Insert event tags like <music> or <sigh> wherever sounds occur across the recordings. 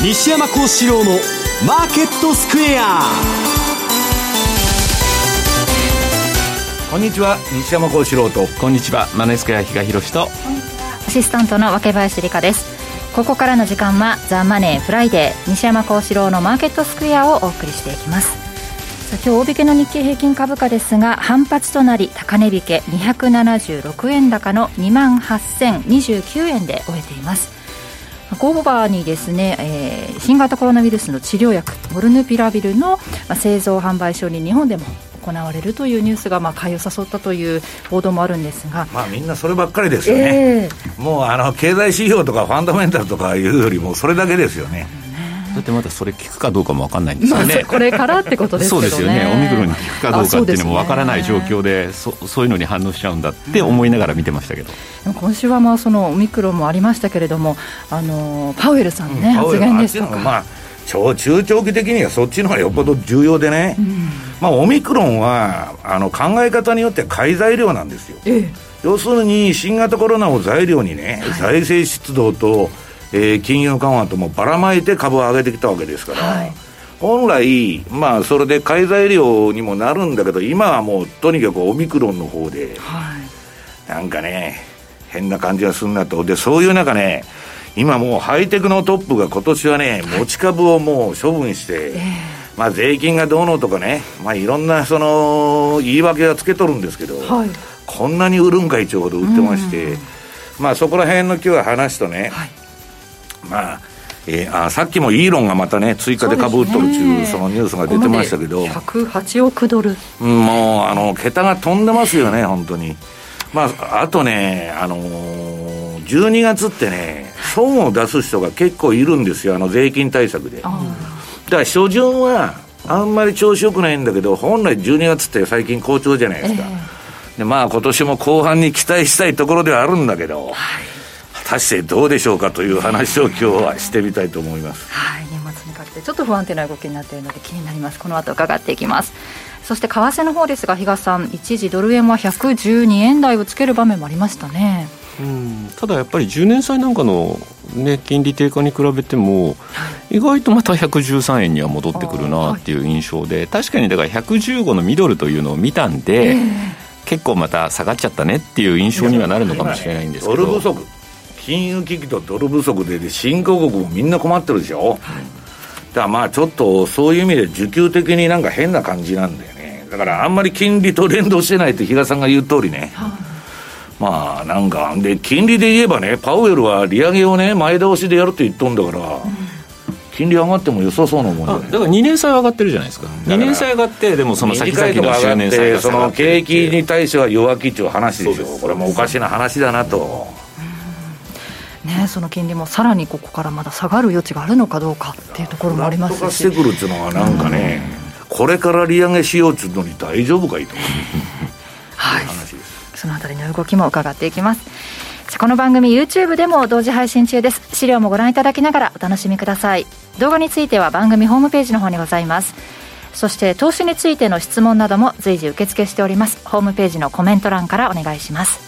西山幸四郎のマーケットスクエア。こんにちは西山幸四郎と。こんにちはマネースクエア比嘉宏と。アシスタントの若林理香です。ここからの時間はザ・マネーフライデー西山幸四郎のマーケットスクエアをお送りしていきます。さあ今日大引けの日経平均株価ですが反発となり高値引け276円高の2万8029円で終えていますゴーバーにですね、えー、新型コロナウイルスの治療薬モルヌピラビルの製造販売承認日本でも行われるというニュースがまあ買いを誘ったという報道もあるんですが、まあ、みんなそればっかりですよね、えー、もうあの経済指標とかファンダメンタルとかいうよりもそれだけですよね。だってまだそれ聞くかどうかも分かんないんですよね、まあ、これからってことですよね。そうですよね。オミクロンに効くかどうかっていうのも分からない状況でそそういうのに反応しちゃうんだって思いながら見てましたけど、うん、今週はまあそのオミクロンもありましたけれどもあのパウエルさんね、うん、発言ですとか。まあ超中長期的にはそっちの方がよっぽど重要でね、うん、まあ、オミクロンはあの考え方によって買い材料なんですよ、ええ、要するに新型コロナを材料にね、はい、財政出動とえー、金融緩和ともばらまいて株を上げてきたわけですから、はい、本来、まあ、それで買い材料にもなるんだけど、今はもうとにかくオミクロンの方で、はい、なんかね、変な感じがするなと、でそういう中ね、今もうハイテクのトップが今年はね、持ち株をもう処分して、まあ、税金がどうのとかね、まあ、いろんなその言い訳はつけとるんですけど、はい、こんなに売るんかいちょうど売ってまして、まあ、そこら辺の今日は話とね、はいまあえー、あさっきもイーロンがまたね、追加で株売っとるっていうそのニュースが出てましたけど、108億ドル、もうあの桁が飛んでますよね、本当に。まあ、あとね、あのー、12月ってね、損を出す人が結構いるんですよ、あの税金対策で。だから初旬はあんまり調子よくないんだけど、本来12月って最近好調じゃないですか。えー、でまあ今年も後半に期待したいところではあるんだけど、はい果たしてどうでしょうかという話を今日はしてみたいと思います。はい、年末にかけてちょっと不安定な動きになっているので気になります。この後伺っていきます。そして為替の方ですが、比嘉さん、一時ドル円は112円台をつける場面もありましたね。うんただやっぱり10年債なんかの、ね、金利低下に比べても、意外とまた113円には戻ってくるなっていう印象で、確かにだから115のミドルというのを見たんで、えー、結構また下がっちゃったねっていう印象にはなるのかもしれないんですけど。ドル不足金融危機とドル不足で新興国もみんな困ってるでしょ、はい、だからまあちょっとそういう意味で需給的になんか変な感じなんだよね。だからあんまり金利と連動してないって比嘉さんが言う通りね、はい、まあなんかで金利で言えばねパウエルは利上げをね前倒しでやるって言っとんだから、うん金利上がっても良さそうなもんだから2年債上がってるじゃないですか。2年債上がってでもその先々の10年債がその景気に対しては弱気っていう話でしょ？これもおかしな話だなとね、その金利もさらにここからまだ下がる余地があるのかどうかっていうところもありますし。してくるっていうのはなん。かね、これから利上げしようっていうのに大丈夫かいとはい。そのあたりの動きも伺っていきます。この番組 YouTube でも同時配信中です。資料もご覧いただきながらお楽しみください。動画については番組ホームページの方にございます。そして投資についての質問なども随時受付しております。ホームページのコメント欄からお願いします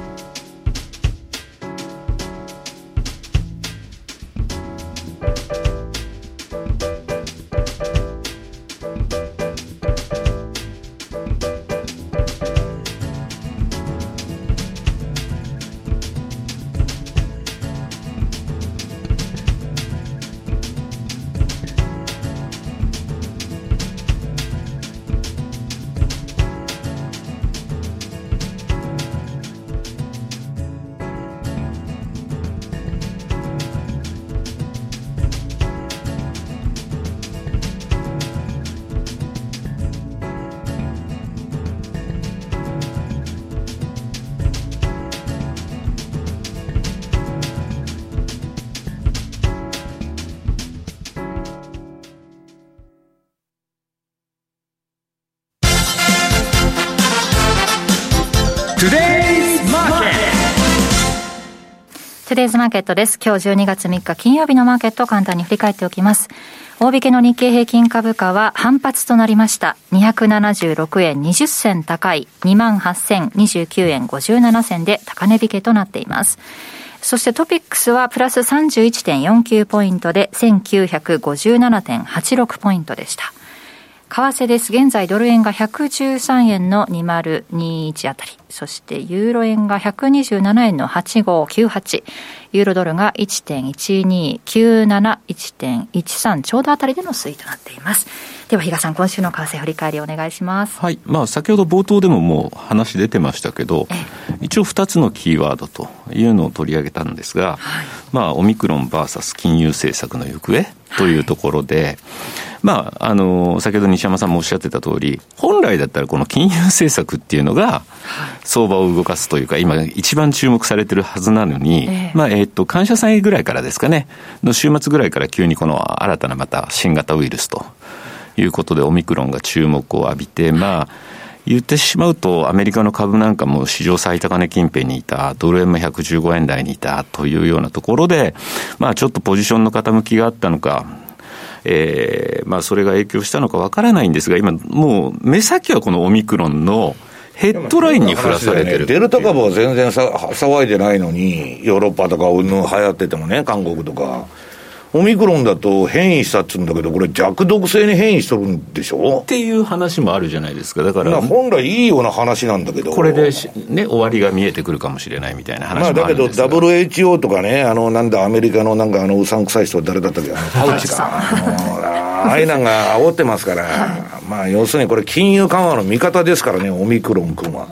トゥデイズマーケットです。今日12月3日金曜日のマーケットを簡単に振り返っておきます。大引けの日経平均株価は反発となりました。276円20銭高い28,029円57銭で高値引けとなっています。そしてトピックスはプラス31.49ポイントで1957.86ポイントでした。為替です。現在ドル円が113円の2021あたり。そしてユーロ円が127円の8598。ユーロドルが1.1297、1.13ちょうどあたりでの推移となっています。では、比嘉さん、今週の為替振り返りお願いします。はい。まあ、先ほど冒頭でももう話出てましたけど、一応2つのキーワードというのを取り上げたんですが、はい、まあ、オミクロン VS 金融政策の行方というところで、はいまあ、あの、先ほど西山さんもおっしゃってた通り、本来だったらこの金融政策っていうのが、相場を動かすというか、今一番注目されてるはずなのに、えー、まあ、えっ、と、感謝祭ぐらいからですかね、の週末ぐらいから急にこの新たなまた新型ウイルスということで、オミクロンが注目を浴びて、まあ、言ってしまうと、アメリカの株なんかも史上最高値近辺にいた、ドル円も115円台にいたというようなところで、まあちょっとポジションの傾きがあったのか、えー、まあそれが影響したのかわからないんですが、今、もう目先はこのオミクロンの、ヘッドラインに振らされてる、ね、デルタ株は全然さ騒いでないのに、ヨーロッパとかうんぬん流行っててもね、韓国とか。オミクロンだと変異したっつうんだけど、これ、弱毒性に変異しとるんでしょ？っていう話もあるじゃないですか、だから。本来いいような話なんだけど。これで、ね、終わりが見えてくるかもしれないみたいな話もあるんですまあ、だけど、WHO とかね、あの、なんだ、アメリカのなんか、あの、うさんくさい人、誰だったっけ、<laughs> ファウチか。ああいうのが煽ってますから、まあ、要するにこれ、金融緩和の味方ですからね、オミクロン君は。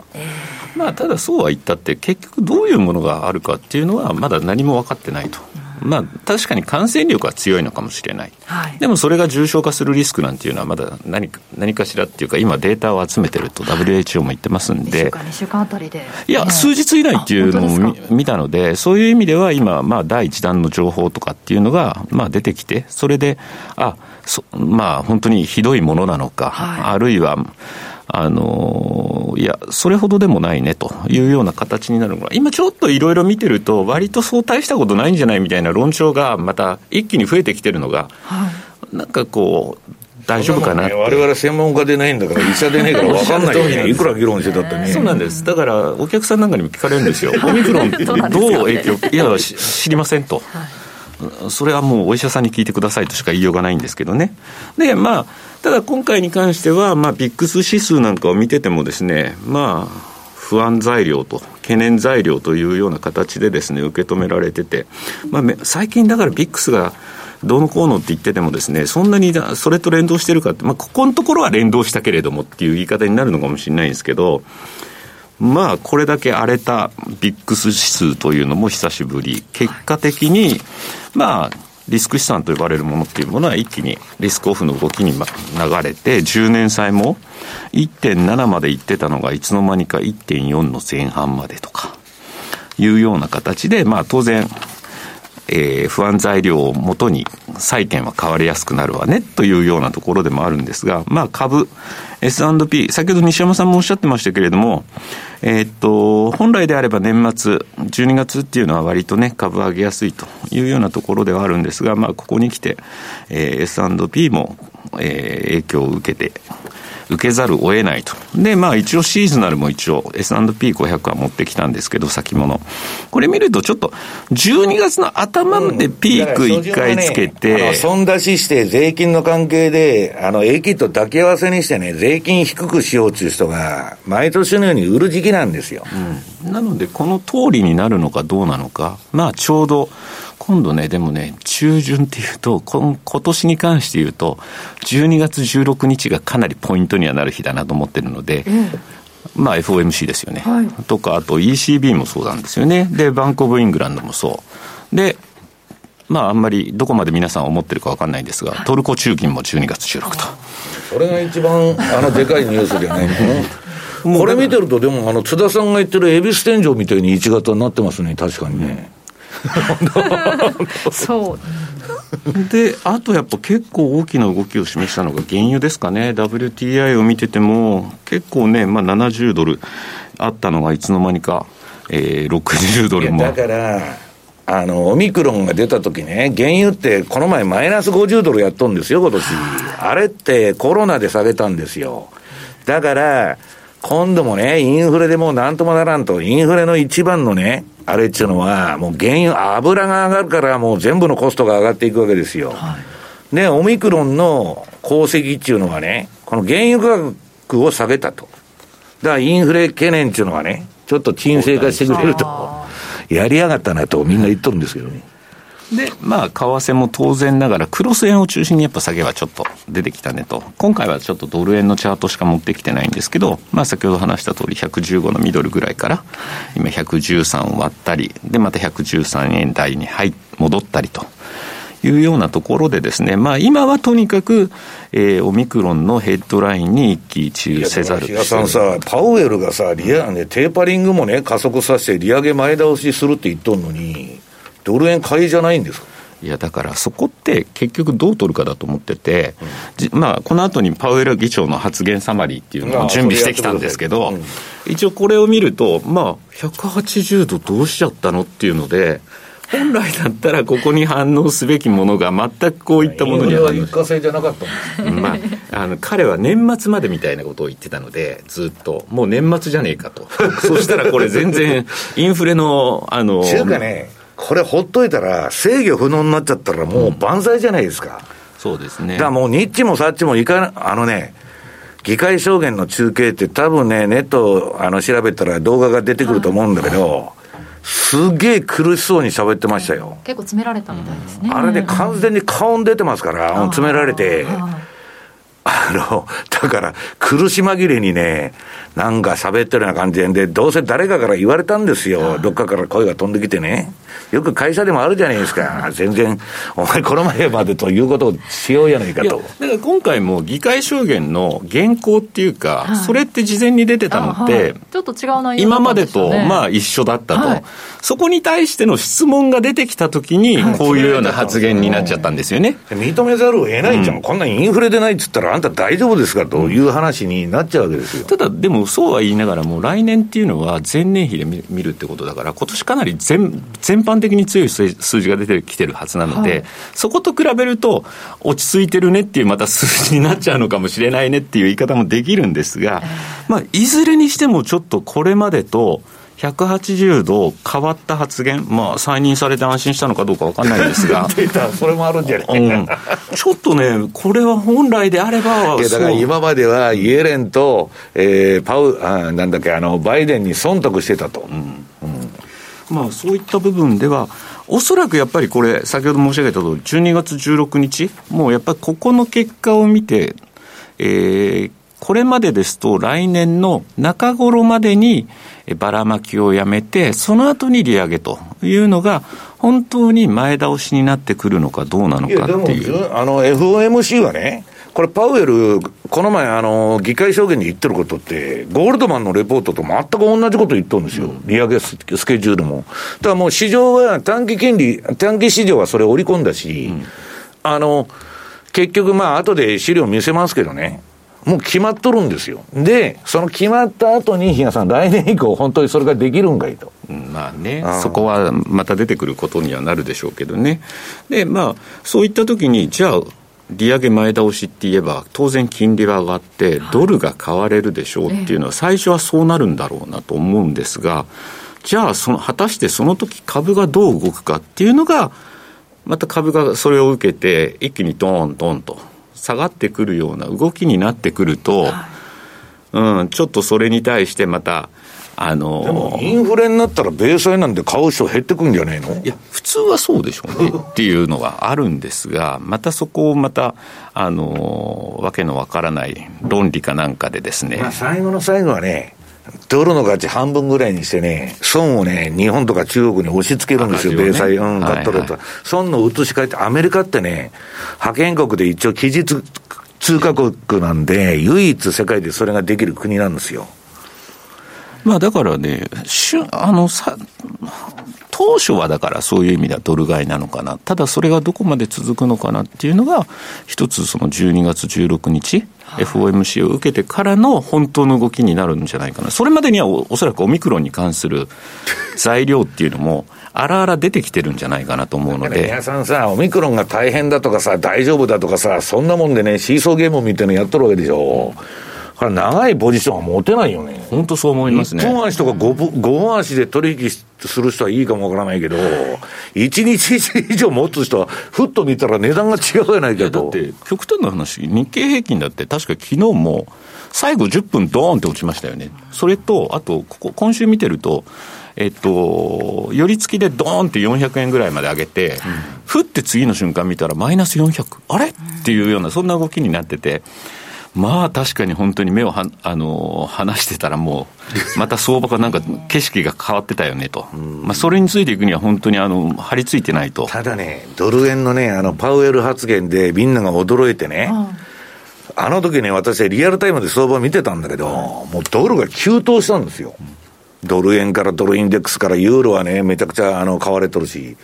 まあ、ただそうは言ったって、結局どういうものがあるかっていうのは、まだ何も分かってないと。まあ、確かに感染力は強いのかもしれない、はい、でもそれが重症化するリスクなんていうのは、まだ何か何かしらっていうか、今、データを集めてると、WHO も言ってますんで、2週間あたりで、いや、数日以内っていうのを見たので、そういう意味では今、まあ、第一弾の情報とかっていうのが、まあ、出てきて、それで、あまあ、本当にひどいものなのか、はい、あるいは、あのいや、それほどでもないねというような形になるのが、今ちょっといろいろ見てると、割とそう大したことないんじゃないみたいな論調がまた一気に増えてきてるのが、はい、なんかこう、大丈夫かなって。われわれ専門家でないんだから、医者でねえから分かんないよね。<laughs> いくら議論してたってね。そうなんです。だから、お客さんなんかにも聞かれるんですよ。<laughs> オミクロンどう影響、いや、知りませんと。はいそれはもうお医者さんに聞いてくださいとしか言いようがないんですけどね。で、まあ、ただ今回に関しては、まあ、ビックス指数なんかを見ててもですね、まあ、不安材料と、懸念材料というような形でですね、受け止められてて、まあ、最近だからビックスが、どうのこうのって言っててもですね、そんなにそれと連動してるかって、まあ、ここのところは連動したけれどもっていう言い方になるのかもしれないんですけど、まあ、これだけ荒れたビックス指数というのも久しぶり。結果的に、まあ、リスク資産と呼ばれるものっていうものは一気にリスクオフの動きに流れて、10年債も1.7まで行ってたのがいつの間にか1.4の前半までとか、いうような形で、まあ当然、えー、不安材料をもとに債券は買われやすくなるわねというようなところでもあるんですが、まあ株、S&P、先ほど西山さんもおっしゃってましたけれども、えー、っと、本来であれば年末、12月っていうのは割とね、株上げやすいというようなところではあるんですが、まあここに来て、えー、S&P も、えー、影響を受けて、受けざるを得ないと。で、まあ一応シーズナルも一応 S&P500 は持ってきたんですけど、先物。これ見るとちょっと12月の頭でピーク1回つけて、うんね、損出しして税金の関係で、あの、ット抱き合わせにしてね、税金低くしようという人が、毎年のように売る時期なんですよ。うん、なので、この通りになるのかどうなのか、まあちょうど、今度ね、でもね、中旬っていうと、今年に関して言うと、12月16日がかなりポイントにはなる日だなと思ってるので、まあ FOMC ですよね、はい、とか、あと ECB もそうなんですよね。で、バンコブ・イングランドもそう。で、まああんまりどこまで皆さん思ってるか分かんないんですが、トルコ中金も12月16と。それが一番、あの、でかいニュースじゃないの？これ見てると、でも、あの、津田さんが言ってる恵比寿天井みたいに1型になってますね、確かにね。そう。であとやっぱ結構大きな動きを示したのが原油ですかね。WTI を見てても結構ね、まあ、70ドル。あったのがいつの間にか、えー、60ドルも。だからあの、オミクロンが出た時ね、原油ってこの前マイナス50ドルやっとんですよ、今年。あれってコロナで下げたんですよ。だから、今度もね、インフレでもうなんともならんと、インフレの一番のね、あれっていうのは、もう原油、油が上がるからもう全部のコストが上がっていくわけですよ。はい、で、オミクロンの功績っていうのはね、この原油価格を下げたと。だからインフレ懸念っていうのはね、ちょっと沈静化してくれると。やりやがったなとみんな言っとるんですけどね。で、まあ、為替も当然ながら、クロス円を中心にやっぱ下げはちょっと出てきたねと。今回はちょっとドル円のチャートしか持ってきてないんですけど、まあ、先ほど話した通り、115のミドルぐらいから、今113割ったり、で、また113円台に入、戻ったりと。いうようなところでですね、まあ今はとにかく、えー、オミクロンのヘッドラインに一喜一憂せざる。比嘉さんさ、パウエルがさ、リア、ね、テーパリングもね、加速させて利上げ前倒しするって言っとんのに、ドル円買いじゃないんですか？いやだからそこって結局どう取るかだと思ってて、うん、まあ、この後にパウエル議長の発言サマリーっていうのを準備してきたんですけど、うん、一応これを見ると、まあ、180度どうしちゃったのっていうので、本来だったらここに反応すべきものが全くこういったものには一過性じゃなかったまあ、あの彼は年末までみたいなことを言ってたのでずっと。もう年末じゃねえかと。<laughs> そしたらこれ全然インフレのあの中華ねこれほっといたら、制御不能になっちゃったら、もう万歳じゃないですか。そうですね。だからもう、ニッチもサッチもいかあのね、議会証言の中継って多分ね、ネットあの調べたら動画が出てくると思うんだけど、すげえ苦しそうに喋ってましたよ。結構詰められたみたいですね。あれで完全に顔出てますから、詰められて。あの、だから、苦し紛れにね、なんか喋ってるような感じで、どうせ誰かから言われたんですよ。どっかから声が飛んできてね。よく会社でもあるじゃないですか。全然、お前この前までということをしようやないかと。だから今回も議会証言の原稿っていうか、はい、それって事前に出てたのって、はい、ちょっと違う内容、ね、今までとまあ一緒だったと、はい、そこに対しての質問が出てきたときに、こういうような発言になっちゃったんですよね。認めざるを得ないじゃん。うん、こんなインフレでないっつったら、あんた大丈夫ですかという話になっちゃうわけですよ。ただ、でもそうは言いながらも、来年っていうのは前年比で見るってことだから、今年かなり全全般的に強い数字が出てきてるはずなので、はい、そこと比べると、落ち着いてるねっていうまた数字になっちゃうのかもしれないねっていう言い方もできるんですが、まあ、いずれにしてもちょっとこれまでと、180度変わった発言、まあ、再任されて安心したのかどうか分かんないんですが、<laughs> それもあるんじゃない、うん、ちょっとね、これは本来であれば、だから今まではイエレンと、えー、パウあなんだっけあの、バイデンに忖度してたと。うん。うん。まあ、そういった部分では、おそらくやっぱりこれ、先ほど申し上げたとおり、12月16日、もうやっぱりここの結果を見て、えー、これまでですと、来年の中頃までにばらまきをやめて、その後に利上げというのが、本当に前倒しになってくるのかどうなのかっていう。あの FOMC はね、これ、パウエル、この前、あの、議会証言に言ってることって、ゴールドマンのレポートと全く同じこと言ってるんですよ。利上げスケジュールも。だからもう市場は短期金利、短期市場はそれ織り込んだし、うん、あの、結局まあ、後で資料見せますけどね。もう決まっとるんですよ。で、その決まった後に、比嘉さん、来年以降、本当にそれができるんかいと。まあね、そこはまた出てくることにはなるでしょうけどね。で、まあ、そういったときに、じゃあ、利上げ前倒しって言えば、当然金利は上がって、ドルが買われるでしょうっていうのは、最初はそうなるんだろうなと思うんですが、じゃあその、果たしてその時株がどう動くかっていうのが、また株がそれを受けて、一気にドーンドンと下がってくるような動きになってくると、うん、ちょっとそれに対してまた、あのー、でもインフレになったら、米債なんで買う人減ってくんじゃないの？いや、普通はそうでしょうね <laughs> っていうのがあるんですが、またそこをまた、あのー、わけのわからない論理かなんかでですね。まあ、最後の最後はね、ドルの価値半分ぐらいにしてね、損をね、日本とか中国に押し付けるんですよ、米債、うん、買っとると。はいはい、損の移し替えって、アメリカってね、派遣国で一応、期日通貨国なんで、唯一世界でそれができる国なんですよ。まあだからね、しゅあのさ当初はだからそういう意味ではドル買いなのかな。ただそれがどこまで続くのかなっていうのが、一つその12月16日、FOMC を受けてからの本当の動きになるんじゃないかな。それまでにはおおそらくオミクロンに関する材料っていうのも、あらあら出てきてるんじゃないかなと思うので。皆さんさ、オミクロンが大変だとかさ、大丈夫だとかさ、そんなもんでね、シーソーゲームみたいなのやっとるわけでしょ。これ長いポジションは持てないよね。本当そう思いますね。1本足とか 5, 5本足で取引する人はいいかもわからないけど、1日以上持つ人は、ふっと見たら値段が違うやないかと。だって、極端な話、日経平均だって確か昨日も、最後10分ドーンって落ちましたよね。それと、あと、ここ、今週見てると、えっと、寄り付きでドーンって400円ぐらいまで上げて、うん、ふって次の瞬間見たらマイナス400、あれ？っていうような、そんな動きになってて、まあ確かに本当に目をはあの離してたらもう、また相場がなんか景色が変わってたよねと、まあ、それについていくには本当にあの張り付いてないと。ただね、ドル円のね、あのパウエル発言でみんなが驚いてね、あの時ね、私はリアルタイムで相場見てたんだけど、もうドルが急騰したんですよ。ドル円からドルインデックスからユーロはね、めちゃくちゃあの買われとるし。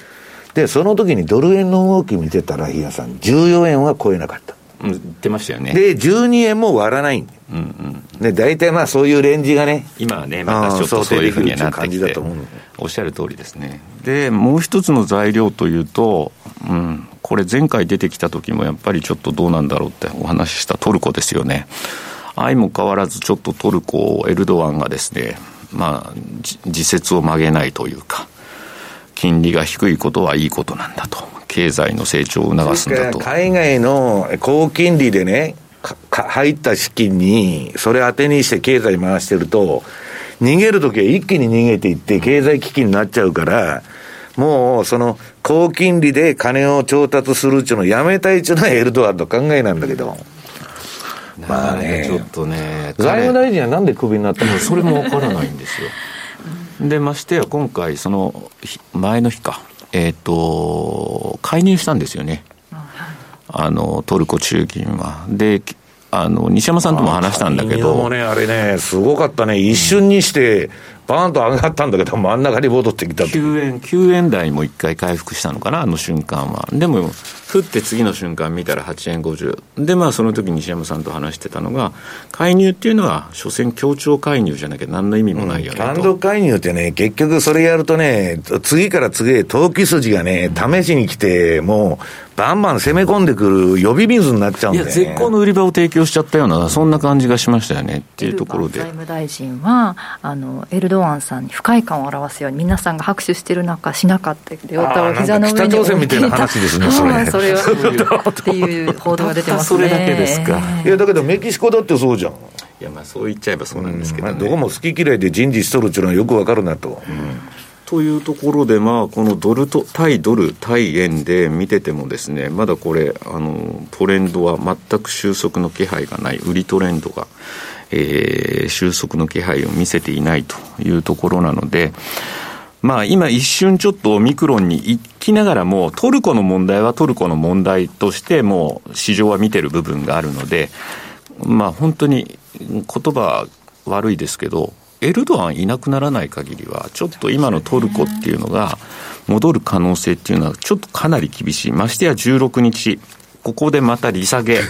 で、その時にドル円の動き見てたら、日野さん、14円は超えなかった。言ってましたよね。で、12円も割らないんうんうん、で大体まあそういうレンジがね、今はね、またちょっとそういうふうになってきて、おっしゃる通りですね。で、もう一つの材料というと、うん、これ、前回出てきた時もやっぱりちょっとどうなんだろうってお話ししたトルコですよね。相も変わらず、ちょっとトルコ、エルドアンがですね、まあ、自説を曲げないというか、金利が低いことはいいことなんだと。経済の成長を促すんだと。海外の高金利でね、入った資金に、それ当てにして経済回してると、逃げるときは一気に逃げていって、経済危機になっちゃうから、もうその高金利で金を調達するっていうのをやめたいっていうのはエルドアンの考えなんだけど。まあね、ちょっとね、財務大臣はなんでクビになったの？それもわからないんですよ。で、ましてや今回、その前の日か、えっ、ー、と、介入したんですよね。あの、トルコ中銀は。で、あの、西山さんとも話したんだけど。もね、あれね、すごかったね。一瞬にして、バーンと上がったんだけど、真ん中に戻ってきた9円、9円台も一回回復したのかな、あの瞬間は。でも、降って次の瞬間見たら8円50。で、まあその時西山さんと話してたのが、介入っていうのは、所詮協調介入じゃなきゃ何の意味もないよね、うん、単独介入ってね、結局それやるとね、次から次へ投機筋がね、試しに来て、もう、バンバン攻め込んでくる呼び水になっちゃうんで、ね、いや、絶好の売り場を提供しちゃったような、そんな感じがしましたよねっていうところで。財務大臣は、あの、エルドアンさんに不快感を表すように、皆さんが拍手してる中、しなかったけど、を膝の上に北朝鮮みたいな話ですね、それ。それはっていう報道が出てますね。<laughs> それだけですか。いや、だけどメキシコだってそうじゃん。いや、まあそう言っちゃえばそうなんですけど、ねうんまあ、どこも好き嫌いで人事しとるっていうのはよくわかるなと。うんというところで、まあ、このドルと、対ドル、対円で見ててもですね、まだこれ、あの、トレンドは全く収束の気配がない、売りトレンドが、えー、収束の気配を見せていないというところなので、まあ今一瞬ちょっとオミクロンに行きながらも、トルコの問題はトルコの問題としてもう市場は見てる部分があるので、まあ本当に言葉悪いですけど、エルドアンいなくならない限りは、ちょっと今のトルコっていうのが戻る可能性っていうのはちょっとかなり厳しい。ましてや16日、ここでまた利下げ。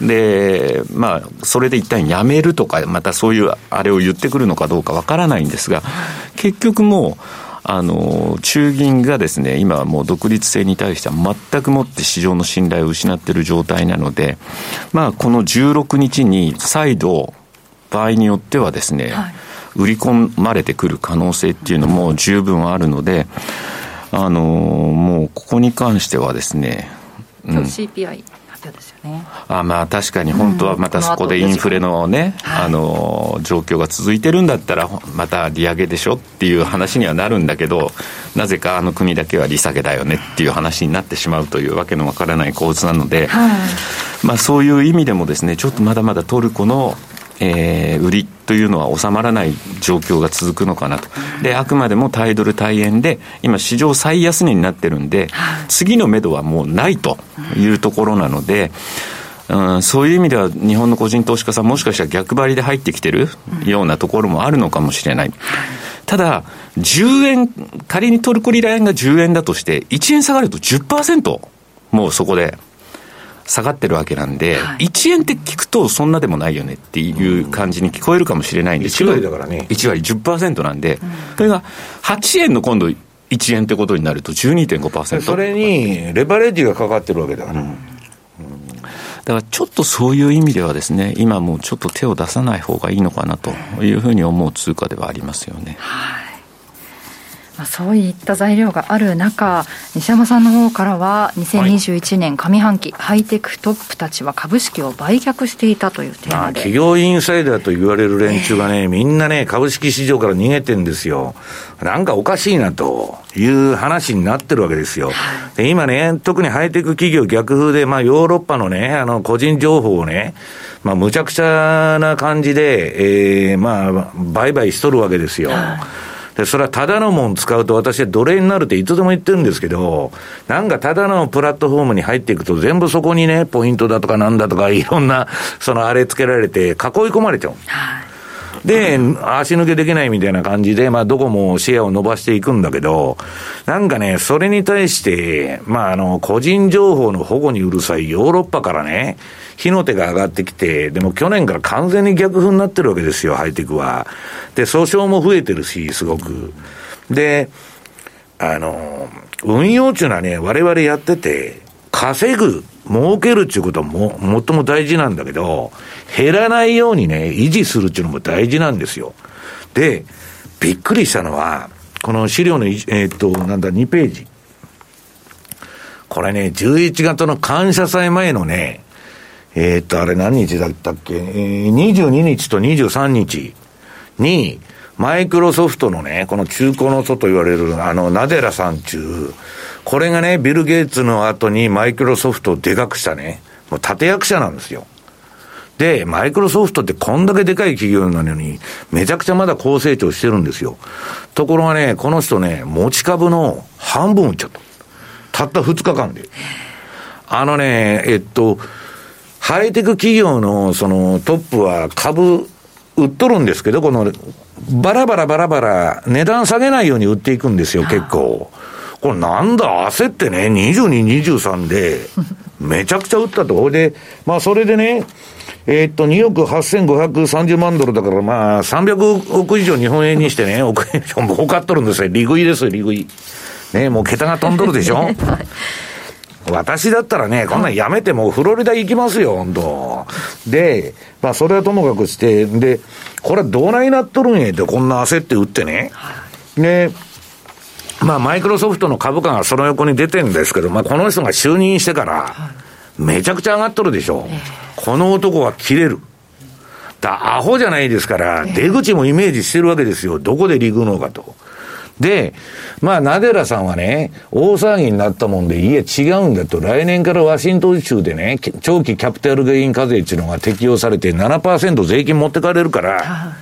で、まあ、それで一旦やめるとか、またそういうあれを言ってくるのかどうかわからないんですが、結局もう、あの、中銀がですね、今はもう独立性に対しては全くもって市場の信頼を失っている状態なので、まあ、この16日に再度、場合によってはですね、はい、売り込まれてくる可能性っていうのも十分あるので、あの、もうここに関してはですね、うん、CPI 表ですよね。あまあ確かに本当はまたそこでインフレのね、うん、あの状況が続いてるんだったらまた利上げでしょっていう話にはなるんだけどなぜかあの国だけは利下げだよねっていう話になってしまうというわけのわからない構図なので、はい、まあそういう意味でもですねちょっとまだまだトルコのえー、売りというのは収まらない状況が続くのかなと。で、あくまでもタイドル対円で、今市場最安値になってるんで、次の目処はもうないというところなので、うん、そういう意味では日本の個人投資家さんもしかしたら逆張りで入ってきてるようなところもあるのかもしれない。ただ、10円、仮にトルコリラ円が10円だとして、1円下がると10%、もうそこで下がってるわけなんで、はい、1円って聞くとそんなでもないよねっていう感じに聞こえるかもしれないんですけど、1割だからね。1割10%なんで、それが8円の今度1円ってことになると12.5%。それにレバレッジがかかってるわけだから。うんだからちょっとそういう意味ではですね、今もうちょっと手を出さない方がいいのかなというふうに思う通貨ではありますよね。はいまあ、そういった材料がある中、西山さんの方からは、2021年上半期、はい、ハイテクトップたちは株式を売却していたというテーマで、企業インサイダーと言われる連中がね、えー、みんなね、株式市場から逃げてんですよ。なんかおかしいなという話になってるわけですよ。で今ね、特にハイテク企業逆風で、まあヨーロッパのね、あの個人情報をね、まあむちゃくちゃな感じで、えー、まあ売買しとるわけですよ。はいで、それはただのもん使うと私は奴隷になるっていつでも言ってるんですけど、なんかただのプラットフォームに入っていくと全部そこにね、ポイントだとかなんだとかいろんな、そのあれつけられて囲い込まれちゃう。で、足抜けできないみたいな感じで、まあ、どこもシェアを伸ばしていくんだけど、なんかね、それに対して、まあ、あの、個人情報の保護にうるさいヨーロッパからね、火の手が上がってきて、でも去年から完全に逆風になってるわけですよ、ハイテクは。で、訴訟も増えてるし、すごく。で、あの、運用っていうのはね、我々やってて、稼ぐ、儲けるっていうことも、最も大事なんだけど、減らないようにね、維持するっていうのも大事なんですよ。で、びっくりしたのは、この資料の、えー、っと、なんだ、2ページ。これね、11月の感謝祭前のね、えー、っと、あれ何日だったっけ、えー、22日と23日に、マイクロソフトのね、この中古の祖と言われる、あの、ナデラさん中、これがね、ビル・ゲイツの後にマイクロソフトをでかくしたね、もう立役者なんですよ。で、マイクロソフトってこんだけでかい企業なのに、めちゃくちゃまだ高成長してるんですよ。ところがね、この人ね、持ち株の半分売っちゃった。たった2日間で。あのね、えっと、ハイテク企業のそのトップは株売っとるんですけど、このバラバラバラバラ値段下げないように売っていくんですよ、結構。これなんだ、焦ってね、22、23で、めちゃくちゃ売ったと。これで、まあそれでね、えー、っと、2億8530万ドルだから、まあ、300億以上日本円にしてね、億円 <laughs> 以上儲かっとるんですよ。利食いですよ、利食い。ね、もう桁が飛んどるでしょ <laughs> 私だったらね、こんなんやめてもうフロリダ行きますよ、本当で、まあそれはともかくして、で、これはどないなっとるんやって、こんな焦って売ってね。で、まあマイクロソフトの株価がその横に出てるんですけど、まあこの人が就任してから、めちゃくちゃ上がっとるでしょ。この男は切れる。だ、アホじゃないですから、出口もイメージしてるわけですよ。どこでリグのかと。で、まあ、ナデラさんはね、大騒ぎになったもんで、いえ、違うんだと、来年からワシントン州でね、長期キャピタルゲイン課税っていうのが適用されて7%税金持ってかれるから、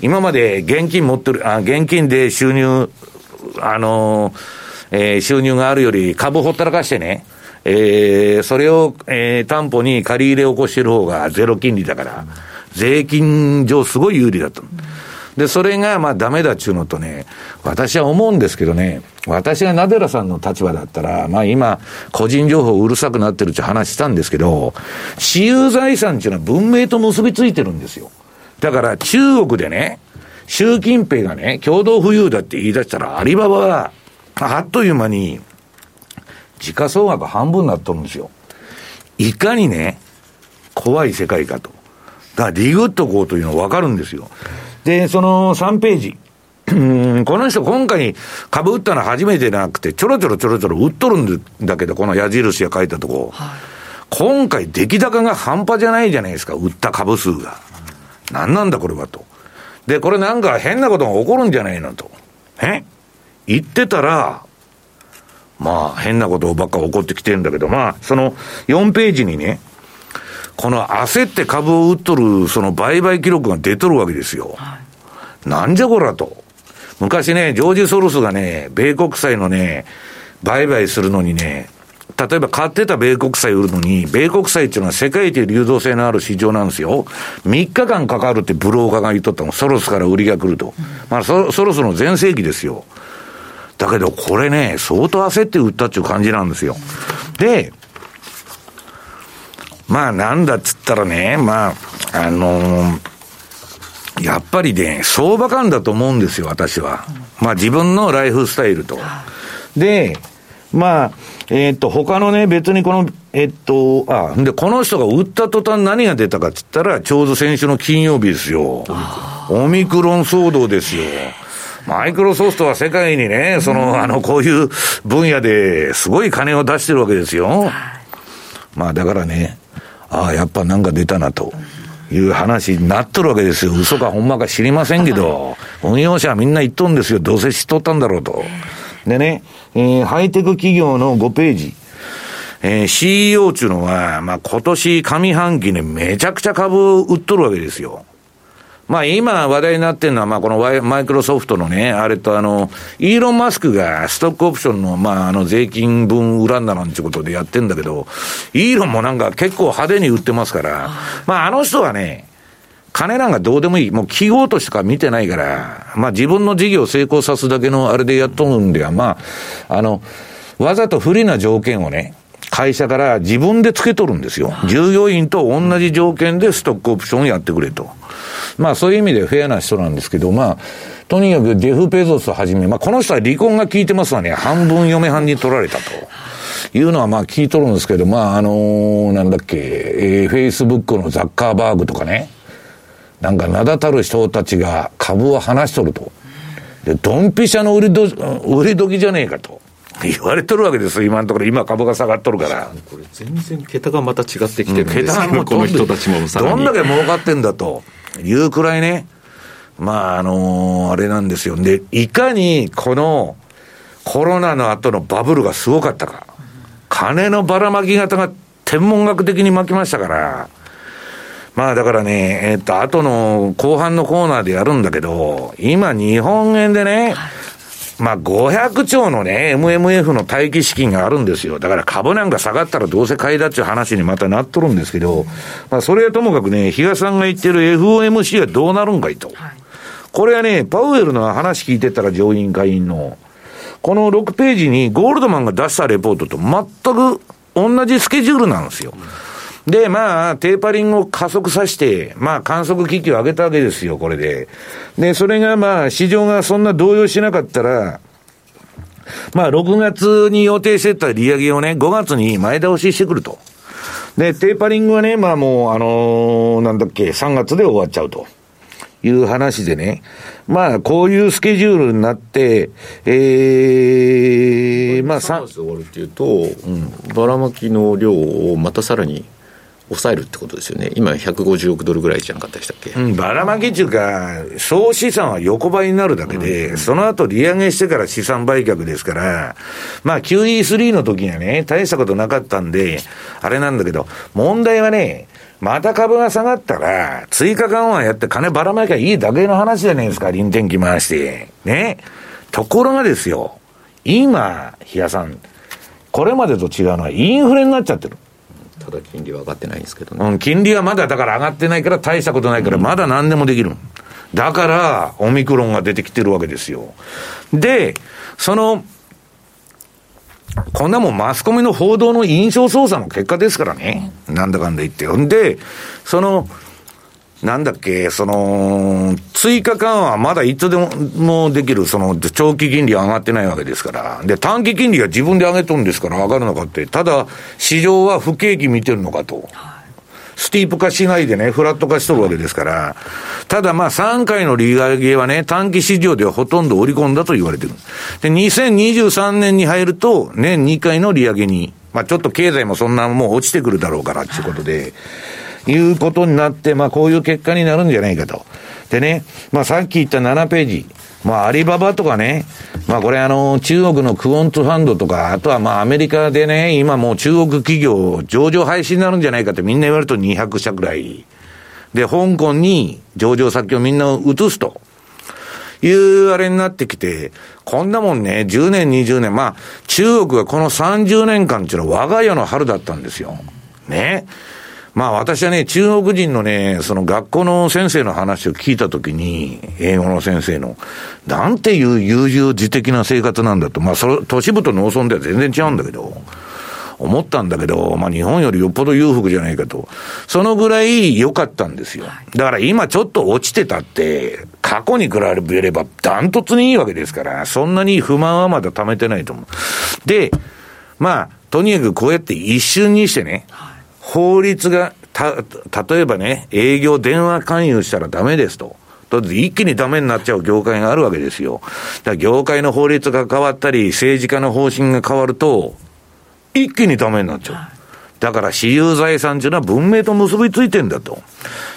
今まで現金持ってる、あ現金で収入、あのえー、収入があるより株ほったらかしてね、えー、それを、えー、担保に借り入れを起こしてる方がゼロ金利だから、税金上すごい有利だと。で、それがまあダメだっちゅうのとね、私は思うんですけどね、私がナデラさんの立場だったら、まあ今、個人情報うるさくなってるって話したんですけど、私有財産っていうのは文明と結びついてるんですよ。だから中国でね、習近平がね、共同富裕だって言い出したら、アリババは、あっという間に、時価総額半分になっとるんですよ。いかにね、怖い世界かと。だからリグっとこうというのはわかるんですよ。で、その3ページ。この人今回株売ったのは初めてじゃなくて、ちょろちょろちょろちょろ売っとるんだけど、この矢印が書いたとこ。はい、今回出来高が半端じゃないじゃないですか、売った株数が。何なんだこれはと。で、これなんか変なことが起こるんじゃないのと。え？言ってたら、まあ変なことばっか起こってきてるんだけど、まあその4ページにね、この焦って株を売っとる、その売買記録が出とるわけですよ。はい、なんじゃこらと。昔ね、ジョージ・ソロスがね、米国債のね、売買するのにね、例えば買ってた米国債売るのに、米国債っていうのは世界一流動性のある市場なんですよ。3日間かかるってブローカーが言っとったの。ソロスから売りが来ると。まあそ、そろそろ全盛期ですよ。だけどこれね、相当焦って売ったっていう感じなんですよ。で、まあなんだっつったらね、まあ、あのー、やっぱりね、相場感だと思うんですよ、私は。まあ自分のライフスタイルと。で、まあ、えっ、ー、と、他のね、別にこの、えっ、と、あ、で、この人が売った途端何が出たかって言ったら、ちょうど先週の金曜日ですよ。オミクロン騒動ですよ。マイクロソフトは世界にね、その、あの、こういう分野ですごい金を出してるわけですよ。まあ、だからね、ああ、やっぱなんか出たなと。いう話になっとるわけですよ。嘘かほんまか知りませんけど、運用者はみんな言っとんですよ。どうせ知っとったんだろうと。でね、えー、ハイテク企業の5ページ。えー、CEO っていうのは、まあ、今年上半期ね、めちゃくちゃ株売っとるわけですよ。まあ今話題になってるのは、まあこのマイクロソフトのね、あれとあの、イーロン・マスクがストックオプションの、まああの税金分恨んだなんてことでやってんだけど、イーロンもなんか結構派手に売ってますから、まああの人はね、金なんかどうでもいい。もう記号としか見てないから、まあ自分の事業を成功さすだけのあれでやっとるんでは、まあ、あの、わざと不利な条件をね、会社から自分でつけとるんですよ。従業員と同じ条件でストックオプションをやってくれと。まあそういう意味でフェアな人なんですけど、まあ、とにかくデフ・ペゾスをはじめ、まあこの人は離婚が効いてますわね、半分嫁はんに取られたと。いうのはまあ聞いとるんですけど、まああのー、なんだっけ、えー、フェイスブックのザッカーバーグとかね、なんか名だたる人たちが株を離しとると。で、ドンピシャの売りど、売り時じゃねえかと。<laughs> 言われとるわけですよ、今のところ、今、株が下がっとるから。これ、全然桁がまた違ってきてるんですけど、この人たちもどんだけ儲かってんだというくらいね、まあ、あのー、あれなんですよ。で、いかにこのコロナの後のバブルがすごかったか。金のばらまき方が天文学的に巻きましたから、まあだからね、えっと、後の後半のコーナーでやるんだけど、今日本円でね、まあ500兆のね、MMF の待機資金があるんですよ。だから株なんか下がったらどうせ買いだっちゅう話にまたなっとるんですけど、まあそれはともかくね、比嘉さんが言ってる FOMC はどうなるんかいと。これはね、パウエルの話聞いてたら上院会員の、この6ページにゴールドマンが出したレポートと全く同じスケジュールなんですよ。で、まあ、テーパリングを加速させて、まあ、観測機器を上げたわけですよ、これで。で、それがまあ、市場がそんな動揺しなかったら、まあ、6月に予定してた利上げをね、5月に前倒ししてくると。で、テーパリングはね、まあもう、あのー、なんだっけ、3月で終わっちゃうと。いう話でね。まあ、こういうスケジュールになって、ええー、まあ、3月終わるっていうと、うん、ばらまきの量をまたさらに抑えるってことですよね、今、150億ドルぐらいじゃなかったでしたっけ、うん、ばらまきっていうか、総資産は横ばいになるだけで、うん、その後利上げしてから資産売却ですから、まあ、QE3 の時にはね、大したことなかったんで、あれなんだけど、問題はね、また株が下がったら、追加緩和やって金ばらまきゃいいだけの話じゃないですか、臨転機回して。ね。ところがですよ、今、比嘉さん、これまでと違うのはインフレになっちゃってる。ただ金利は上がってないんですけどね。うん、金利はまだだから上がってないから大したことないから、まだ何でもできる。だから、オミクロンが出てきてるわけですよ。で、その、こんなもんマスコミの報道の印象操作の結果ですからね。なんだかんだ言って。んで、その、なんだっけ、その、追加緩和はまだいつでももできる、その、長期金利上がってないわけですから。で、短期金利は自分で上げとるんですから上がるのかって。ただ、市場は不景気見てるのかと。スティープ化しないでね、フラット化しとるわけですから。ただまあ3回の利上げはね、短期市場ではほとんど織り込んだと言われてる。で、2023年に入ると、年2回の利上げに、まあちょっと経済もそんなもう落ちてくるだろうからっていうことで、いいうことになって、まあこういう結果になるんじゃないかと。でね、まあさっき言った7ページ。まあアリババとかね、まあこれあの中国のクオンツファンドとか、あとはまあアメリカでね、今もう中国企業上場廃止になるんじゃないかってみんな言われると200社くらい。で、香港に上場先をみんな移すと。いうあれになってきて、こんなもんね、10年、20年、まあ、中国がこの30年間っていうのは我が家の春だったんですよ。ね。まあ私はね、中国人のね、その学校の先生の話を聞いたときに、英語の先生の、なんていう悠々自適な生活なんだと。まあそれ、都市部と農村では全然違うんだけど、思ったんだけど、まあ日本よりよっぽど裕福じゃないかと。そのぐらい良かったんですよ。だから今ちょっと落ちてたって、過去に比べればダントツにいいわけですから、そんなに不満はまだ溜めてないと思う。で、まあ、とにかくこうやって一瞬にしてね、法律が、た、例えばね、営業電話勧誘したらダメですと。と一気にダメになっちゃう業界があるわけですよ。だから業界の法律が変わったり、政治家の方針が変わると、一気にダメになっちゃう。だから私有財産っていうのは文明と結びついてんだと。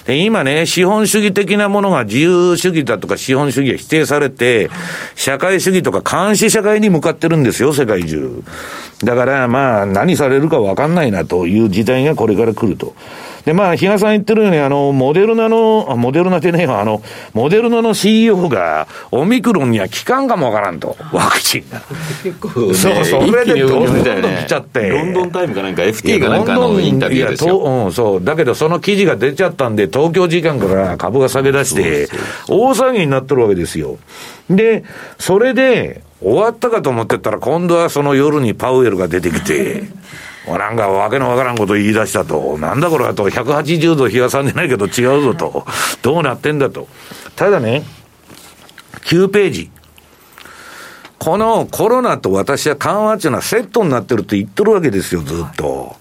で、今ね、資本主義的なものが自由主義だとか資本主義が否定されて、社会主義とか監視社会に向かってるんですよ、世界中。だからまあ、何されるかわかんないなという時代がこれから来ると。で、まあ、比嘉さん言ってるように、あの、モデルナの、モデルナでねあの、モデルナの CEO が、オミクロンには効かんかもわからんと、ワクチンが。結構、ね、そう、それでどんどん来ちゃって。ロンドンタイムかなんか FT かなんかのインタビューですよ。うん、そう。だけど、その記事が出ちゃったんで、東京時間から株が下げ出して、大騒ぎになってるわけですよ。で、それで、終わったかと思ってたら、今度はその夜にパウエルが出てきて、<laughs> なんかわけのわからんこと言い出したと。なんだこれはと。180度日がさんでないけど違うぞと。どうなってんだと。ただね、9ページ。このコロナと私は緩和っていうのはセットになってるって言ってるわけですよ、ずっと。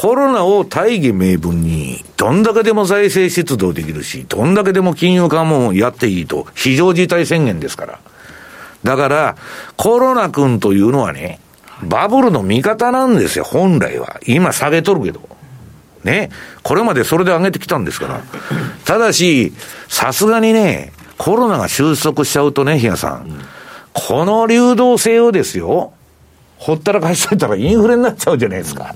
コロナを大義名分に、どんだけでも財政出動できるし、どんだけでも金融緩和もやっていいと、非常事態宣言ですから。だから、コロナ君というのはね、バブルの味方なんですよ、本来は。今下げとるけど。ね。これまでそれで上げてきたんですから。ただし、さすがにね、コロナが収束しちゃうとね、比嘉さん。この流動性をですよ、ほったらかしといたらインフレになっちゃうじゃないですか。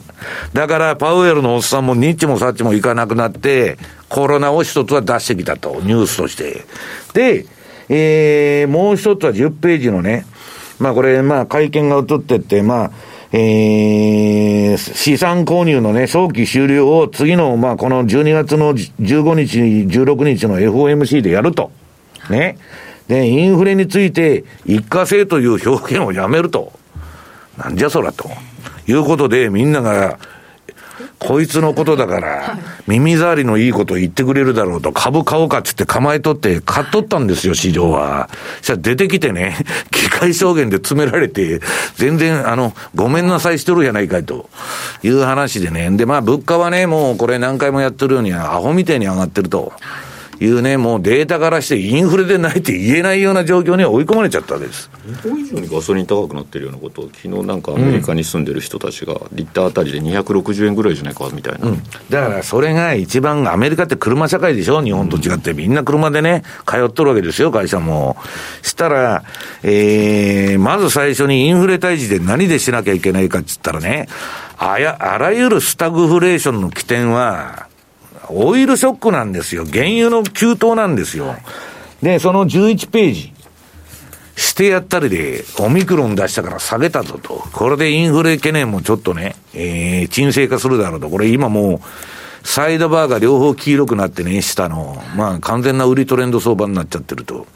だから、パウエルのおっさんもニッチもサッチもいかなくなって、コロナを一つは出してきたと、ニュースとして。で、えー、もう一つは10ページのね、まあこれ、まあ会見が移ってって、まあ、えー、資産購入のね、早期終了を次の、まあこの12月の15日、16日の FOMC でやると。ね。で、インフレについて一過性という表現をやめると。なんじゃそらと。いうことで、みんながこいつのことだから、耳障りのいいこと言ってくれるだろうと、株買おうかっつって構えとって、買っとったんですよ、市場は。そしたら出てきてね、<laughs> 機械証言で詰められて、全然、あの、ごめんなさいしてるやないかいという話でね。で、まあ、物価はね、もうこれ何回もやってるように、アホみたいに上がってると。いうね、もうデータからしてインフレでないって言えないような状況に追い込まれちゃったわけです。日本以上にガソリン高くなってるようなことを、昨日なんかアメリカに住んでる人たちが、リッターあたりで260円ぐらいじゃないかみたいな、うん、だからそれが一番、アメリカって車社会でしょ、日本と違って、みんな車でね、通っとるわけですよ、会社も。したら、えー、まず最初にインフレ退治で何でしなきゃいけないかっつったらね、あや、あらゆるスタグフレーションの起点は、オイルショックなんですよ。原油の急騰なんですよ。で、その11ページ。してやったりで、オミクロン出したから下げたぞと。これでインフレ懸念もちょっとね、えー、沈静化するだろうと。これ今もう、サイドバーが両方黄色くなってね、下の、まあ完全な売りトレンド相場になっちゃってると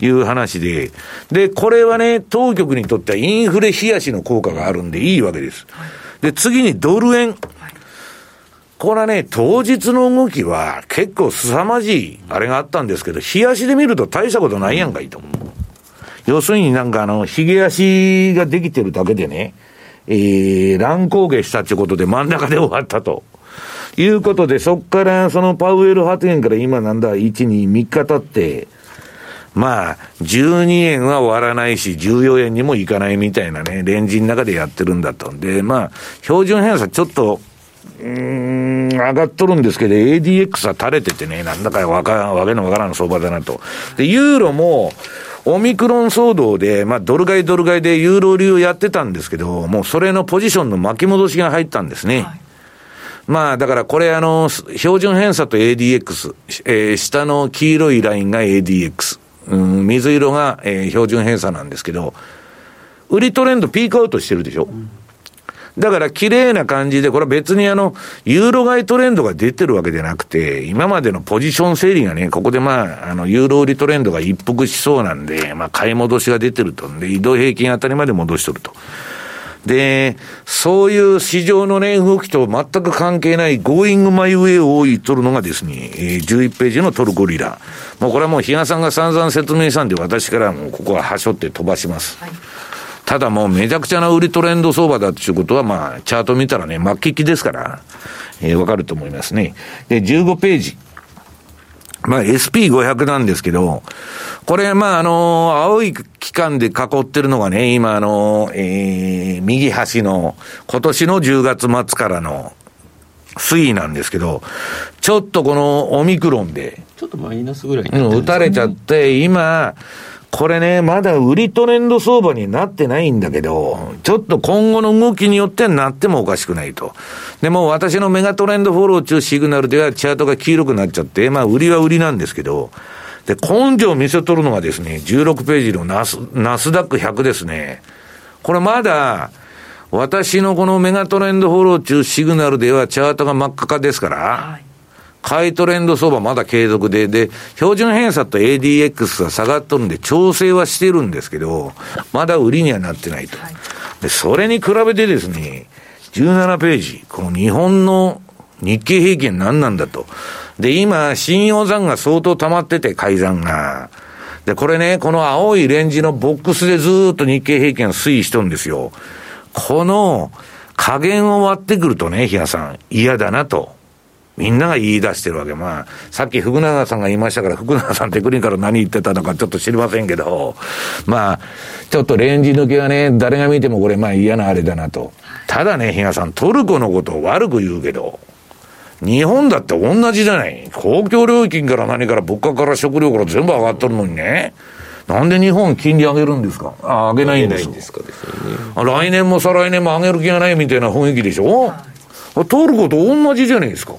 いう話で、で、これはね、当局にとってはインフレ冷やしの効果があるんでいいわけです。で、次にドル円。これはね、当日の動きは結構凄まじい、あれがあったんですけど、冷やしで見ると大したことないやんかいと思う。要するになんかあの、髭足ができてるだけでね、えー、乱高下したってことで真ん中で終わったと。いうことで、そっからそのパウエル発言から今なんだ、1、2、3日経って、まあ、12円は終わらないし、14円にもいかないみたいなね、レンジの中でやってるんだと。で、まあ、標準偏差ちょっと、うん、上がっとるんですけど、ADX は垂れててね、なんだかわかわけのわからん相場だなと。で、ユーロも、オミクロン騒動で、まあ、ドル買いドル買いでユーロ流やってたんですけど、もうそれのポジションの巻き戻しが入ったんですね。はい、まあ、だからこれあの、標準偏差と ADX、えー、下の黄色いラインが ADX。うん、水色が、えー、標準偏差なんですけど、売りトレンドピークアウトしてるでしょ。うんだから綺麗な感じで、これは別にあの、ユーロ買いトレンドが出てるわけじゃなくて、今までのポジション整理がね、ここでまあ、あの、ユーロ売りトレンドが一服しそうなんで、まあ、買い戻しが出てると。で、移動平均あたりまで戻しとると。で、そういう市場のね、動きと全く関係ない Going My Way を言っとるのがですね、11ページのトルコリラ。もうこれはもう比嘉さんが散々説明したんで、私からもうここははしょって飛ばします。はいただもうめちゃくちゃな売りトレンド相場だっていうことは、まあ、チャート見たらね、末期期ですから、えー、わかると思いますね。で、15ページ。まあ、SP500 なんですけど、これ、まあ、あのー、青い期間で囲ってるのがね、今、あのー、えー、右端の、今年の10月末からの推移なんですけど、ちょっとこのオミクロンで、ちょっとマイナスぐらいになって、ね、打たれちゃって、今、これね、まだ売りトレンド相場になってないんだけど、ちょっと今後の動きによってはなってもおかしくないと。でも私のメガトレンドフォロー中シグナルではチャートが黄色くなっちゃって、まあ売りは売りなんですけど、で、根性を見せとるのがですね、16ページのナス、ナスダック100ですね。これまだ、私のこのメガトレンドフォロー中シグナルではチャートが真っ赤かですから、はい買いトレンド相場まだ継続で、で、標準偏差と ADX が下がっとるんで調整はしてるんですけど、まだ売りにはなってないと。で、それに比べてですね、17ページ、この日本の日経平均何なんだと。で、今、信用残が相当溜まってて、改ざんが。で、これね、この青いレンジのボックスでずっと日経平均が推移しとるんですよ。この加減を割ってくるとね、比嘉さん、嫌だなと。みんなが言い出してるわけ。まあ、さっき福永さんが言いましたから、福永さんテクニカル何言ってたのかちょっと知りませんけど、まあ、ちょっとレンジ抜けはね、誰が見てもこれまあ嫌なあれだなと。ただね、比嘉さん、トルコのことを悪く言うけど、日本だって同じじゃない。公共料金から何から物価から食料から全部上がっとるのにね。なんで日本金利上げるんですか？あ、上げないんですかですかですよね。来年も再来年も上げる気がないみたいな雰囲気でしょ、はい、トルコと同じじゃないですか。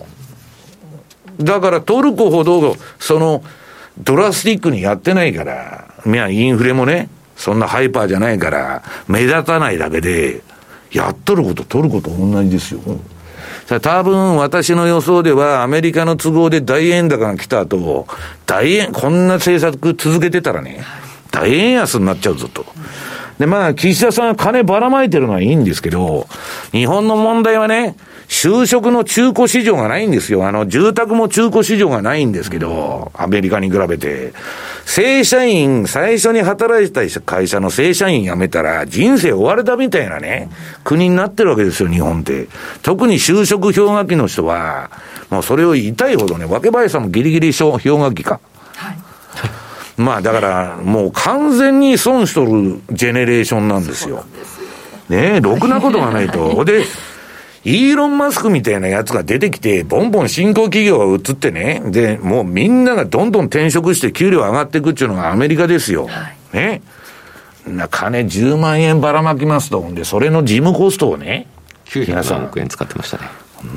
だからトルコほど、その、ドラスティックにやってないから、いや、インフレもね、そんなハイパーじゃないから、目立たないだけで、やっとることトルコと同じですよ。多分私の予想ではアメリカの都合で大円高が来た後、大円、こんな政策続けてたらね、大円安になっちゃうぞと。で、まあ、岸田さんは金ばらまいてるのはいいんですけど、日本の問題はね、就職の中古市場がないんですよ。あの、住宅も中古市場がないんですけど、アメリカに比べて。正社員、最初に働いてた会社の正社員辞めたら、人生終われたみたいなね、国になってるわけですよ、日本って。特に就職氷河期の人は、もうそれを言いたいほどね、若林さんもギリギリ氷河期か。まあだから、もう完全に損しとるジェネレーションなんですよ。ねえ、ろくなことがないと。<laughs> で、イーロン・マスクみたいなやつが出てきて、ボンボン新興企業が移ってね、で、もうみんながどんどん転職して給料上がっていくっていうのがアメリカですよ。はい、ね。な金10万円ばらまきますと。んで、それの事務コストをね。903億円使ってましたね。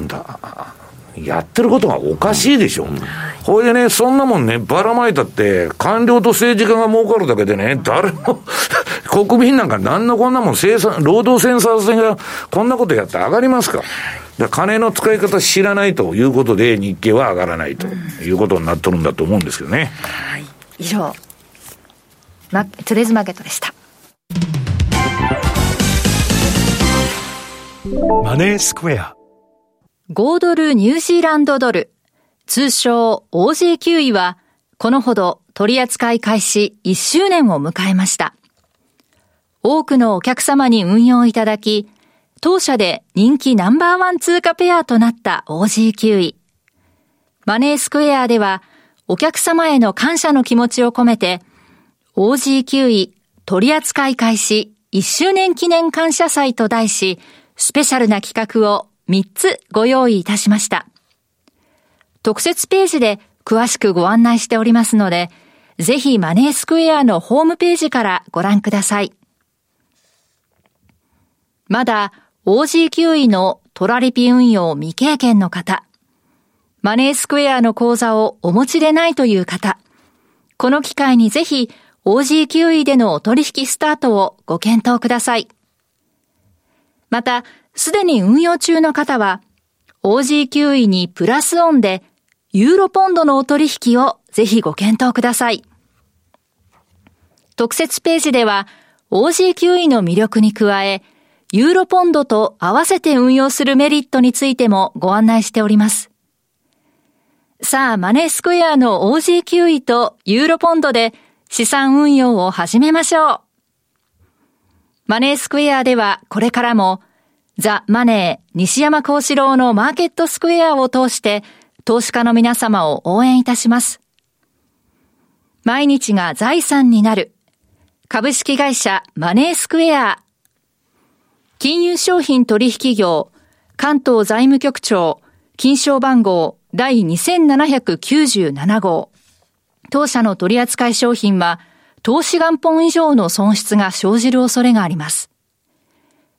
んだ。やってることがおかしいでしょ。うん、ほいでね、そんなもんね、ばらまいたって、官僚と政治家が儲かるだけでね、誰も <laughs> 国民なんか何のこんなもん、生産、労働生産性がこんなことやって上がりますか。だ金の使い方知らないということで、日経は上がらないということになっとるんだと思うんですけどね。はい。以上、マトゥデズマーケットでした。マネースクエア。5ドルニュージーランドドル、通称 OJ9 位は、このほど取扱い開始1周年を迎えました。多くのお客様に運用いただき、当社で人気ナンバーワン通貨ペアとなった OG9 位。マネースクエアでは、お客様への感謝の気持ちを込めて、OG9 位取扱い開始1周年記念感謝祭と題し、スペシャルな企画を3つご用意いたしました。特設ページで詳しくご案内しておりますので、ぜひマネースクエアのホームページからご覧ください。まだ OG9 位のトラリピ運用未経験の方、マネースクエアの口座をお持ちでないという方、この機会にぜひ OG9 位でのお取引スタートをご検討ください。また、すでに運用中の方は、OG9 位にプラスオンで、ユーロポンドのお取引をぜひご検討ください。特設ページでは、OG9 位の魅力に加え、ユーロポンドと合わせて運用するメリットについてもご案内しております。さあ、マネースクエアの OG9 位とユーロポンドで資産運用を始めましょう。マネースクエアではこれからもザ・マネー西山幸四郎のマーケットスクエアを通して投資家の皆様を応援いたします。毎日が財産になる株式会社マネースクエア金融商品取引業関東財務局長金賞番号第2797号当社の取扱い商品は、投資元本以上の損失が生じる恐れがあります。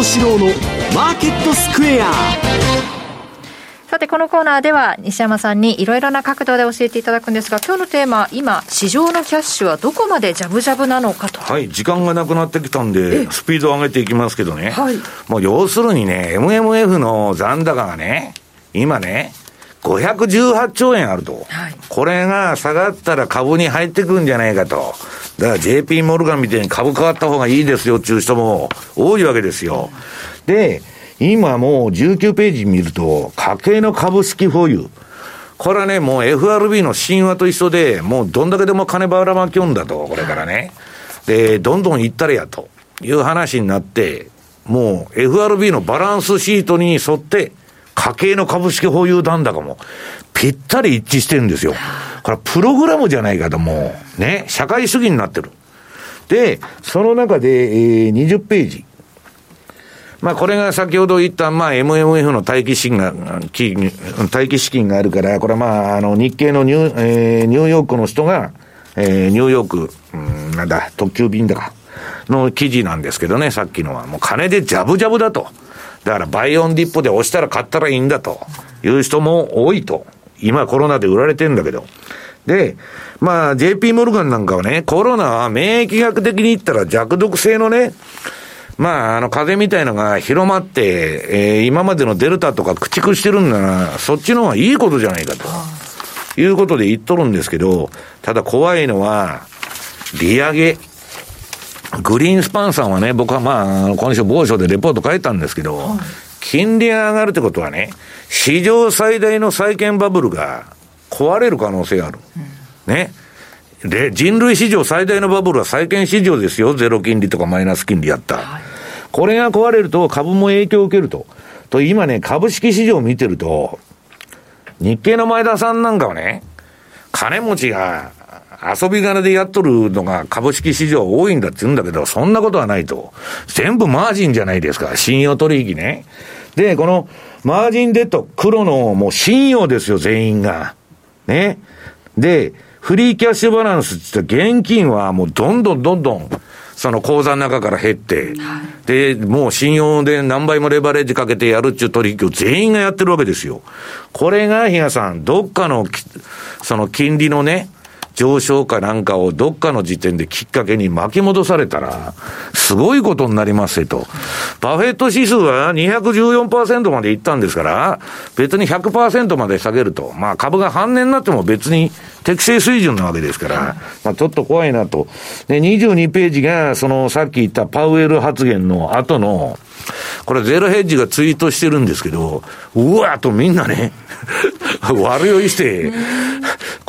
幸四郎のマーケットスクエアさて、このコーナーでは西山さんにいろいろな角度で教えていただくんですが、今日のテーマ、今、市場のキャッシュはどこまでジャブジャブなのかと。はい、時間がなくなってきたんで、スピードを上げていきますけどね。はい。もう要するにね、MMF の残高がね、今ね、518兆円あると。はい、これが下がったら株に入ってくるんじゃないかと。だから JP モルガンみたいに株変わった方がいいですよっていう人も多いわけですよ。で、今もう19ページ見ると、家計の株式保有。これはね、もう FRB の神話と一緒で、もうどんだけでも金ばらまきょんだと、これからね。で、どんどん行ったれやという話になって、もう FRB のバランスシートに沿って、家計の株式保有残高もぴったり一致してるんですよ。これプログラムじゃないかともう、ね、社会主義になってる。で、その中で、えー、20ページ。まあ、これが先ほど言った、まあ、MMF の待機資金が、待機資金があるから、これはまあ、あの、日系のニュ,、えー、ニューヨークの人が、えー、ニューヨーク、うん、なんだ、特急便だか、の記事なんですけどね、さっきのは。もう金でジャブジャブだと。だからバイオンディップで押したら買ったらいいんだという人も多いと。今コロナで売られてんだけど。で、まあ JP モルガンなんかはね、コロナは免疫学的に言ったら弱毒性のね、まあ、あの、風邪みたいのが広まって、えー、今までのデルタとか駆逐してるんなら、そっちの方がいいことじゃないかと。いうことで言っとるんですけど、ただ怖いのは、利上げ。グリーンスパンさんはね、僕はまあ、今週某所でレポート書いたんですけど、はい、金利が上がるってことはね、史上最大の債券バブルが壊れる可能性がある。うん、ね。で、人類史上最大のバブルは債券市場ですよ。ゼロ金利とかマイナス金利やった。はい、これが壊れると株も影響を受けると。と、今ね、株式市場を見てると、日経の前田さんなんかはね、金持ちが遊び金でやっとるのが株式市場多いんだって言うんだけど、そんなことはないと。全部マージンじゃないですか。信用取引ね。で、このマージンデッド、黒のもう信用ですよ、全員が。ね。で、フリーキャッシュバランスって言って現金はもうどんどんどんどん、その口座の中から減って、はい、で、もう信用で何倍もレバレッジかけてやるっていう取引を全員がやってるわけですよ。これが、比嘉さん、どっかの、その金利のね、上昇かなんかをどっかの時点できっかけに巻き戻されたら、すごいことになりますよと。バフェット指数は214%までいったんですから、別に100%まで下げると。まあ株が半値になっても別に適正水準なわけですから、まあちょっと怖いなと。で、22ページが、そのさっき言ったパウエル発言の後の、これゼロヘッジがツイートしてるんですけど、うわーとみんなね、<laughs> 悪酔いして、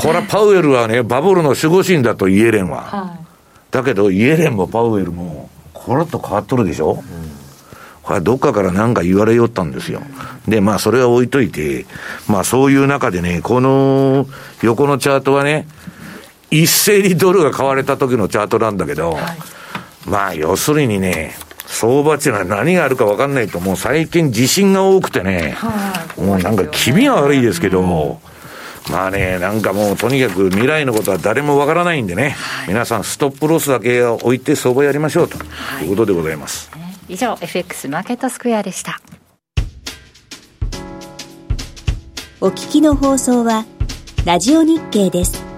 これはパウエルはね、バブルの守護神だとイエレンは。はい、だけどイエレンもパウエルも、ころっと変わっとるでしょ、うん、これはどっかから何か言われよったんですよ。で、まあそれは置いといて、まあそういう中でね、この横のチャートはね、一斉にドルが買われた時のチャートなんだけど、はい、まあ要するにね、相場っていうのは何があるか分かんないと、もう最近地震が多くてね、はい、もうなんか気味は悪いですけど、まあね、なんかもうとにかく未来のことは誰もわからないんでね、はい、皆さんストップロスだけ置いて相場やりましょうということでございます。はい、以上、FX マーケットスクエアでした。お聞きの放送は、ラジオ日経です。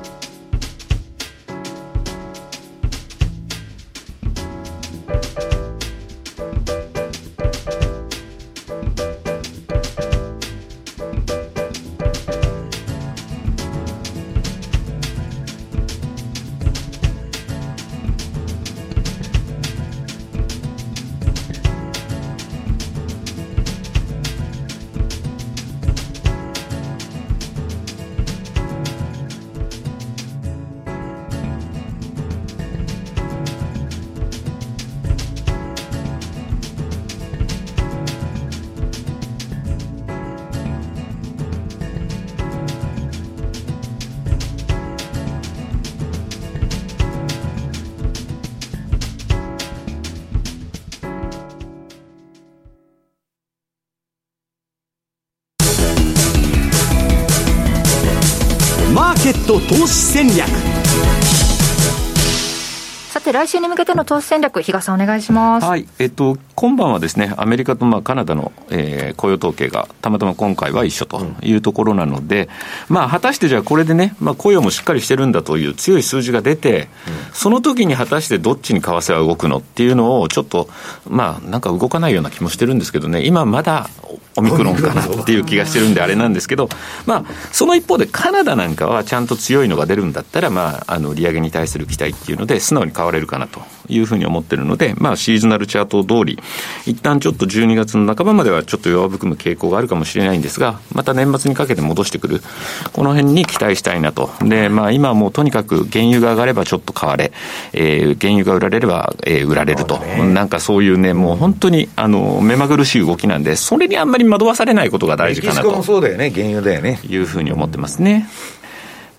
投資戦略。さて来週に向けての投資戦略比嘉さんお願いします。はいえっと今晩はですねアメリカとまあカナダの、えー、雇用統計がたまたま今回は一緒というところなので、うん、まあ果たしてじゃあこれでね、まあ、雇用もしっかりしてるんだという強い数字が出て、うん、その時に果たしてどっちに為替は動くの？っていうのをちょっとまあなんか動かないような気もしてるんですけどね。今まだオミクロンかなっていう気がしてるんであれなんですけど、まあ、その一方でカナダなんかはちゃんと強いのが出るんだったら、まあ、あの利上げに対する期待っていうので素直に買われるかなというふうに思ってるので、まあ、シーズナルチャート通り一旦ちょっと12月の半ばまではちょっと弱含む傾向があるかもしれないんですがまた年末にかけて戻してくるこの辺に期待したいなとで、まあ、今はもうとにかく原油が上がればちょっと買われ、えー、原油が売られれば、えー、売られると、なんかそういうねもう本当にあの目まぐるしい動きなんでそれにあんまりり惑わされないことが大事かなと。もそうだよね、原油だよね。いうふうに思ってますね。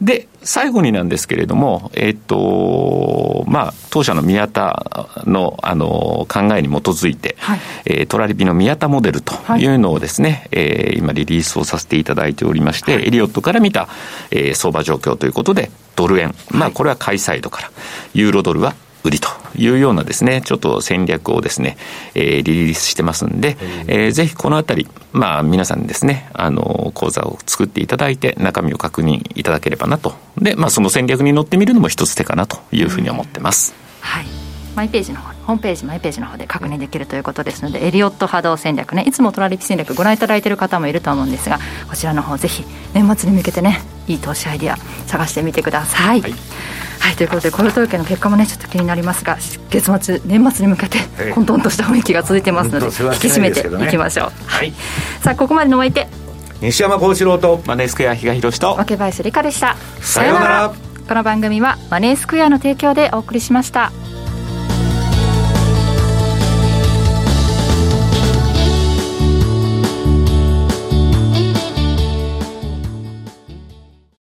で、最後になんですけれども、えっと、まあ、当社の宮田の、あの、考えに基づいて、はい、えー、トラリピの宮田モデルとい。うのをですね、はい、えー、今リリースをさせていただいておりまして、はい、エリオットから見た、えー、相場状況ということで、ドル円、まあ、これは買いサイドから、ユーロドルは売りというようなですね、ちょっと戦略をですね、えー、リリースしてますんで、えー、ぜひこのあたり、まあ皆さんにですね、あの、講座を作っていただいて、中身を確認いただければなと。で、まあその戦略に乗ってみるのも一つ手かなというふうに思ってます。はい。マイページの方ホームページマイページの方で確認できるということですのでエリオット波動戦略ねいつもトラリピ戦略ご覧いただいている方もいると思うんですがこちらの方ぜひ年末に向けてねいい投資アイディア探してみてください、はい。はい、ということで雇用統計の結果もねちょっと気になりますが月末年末に向けて混沌とした雰囲気が続いてますので、引き締めていきましょう、はい、さあここまでのお相手。西山幸四郎とマネースクエア比嘉宏と。若林理香でした。さようなら。この番組はマネースクエアの提供でお送りしました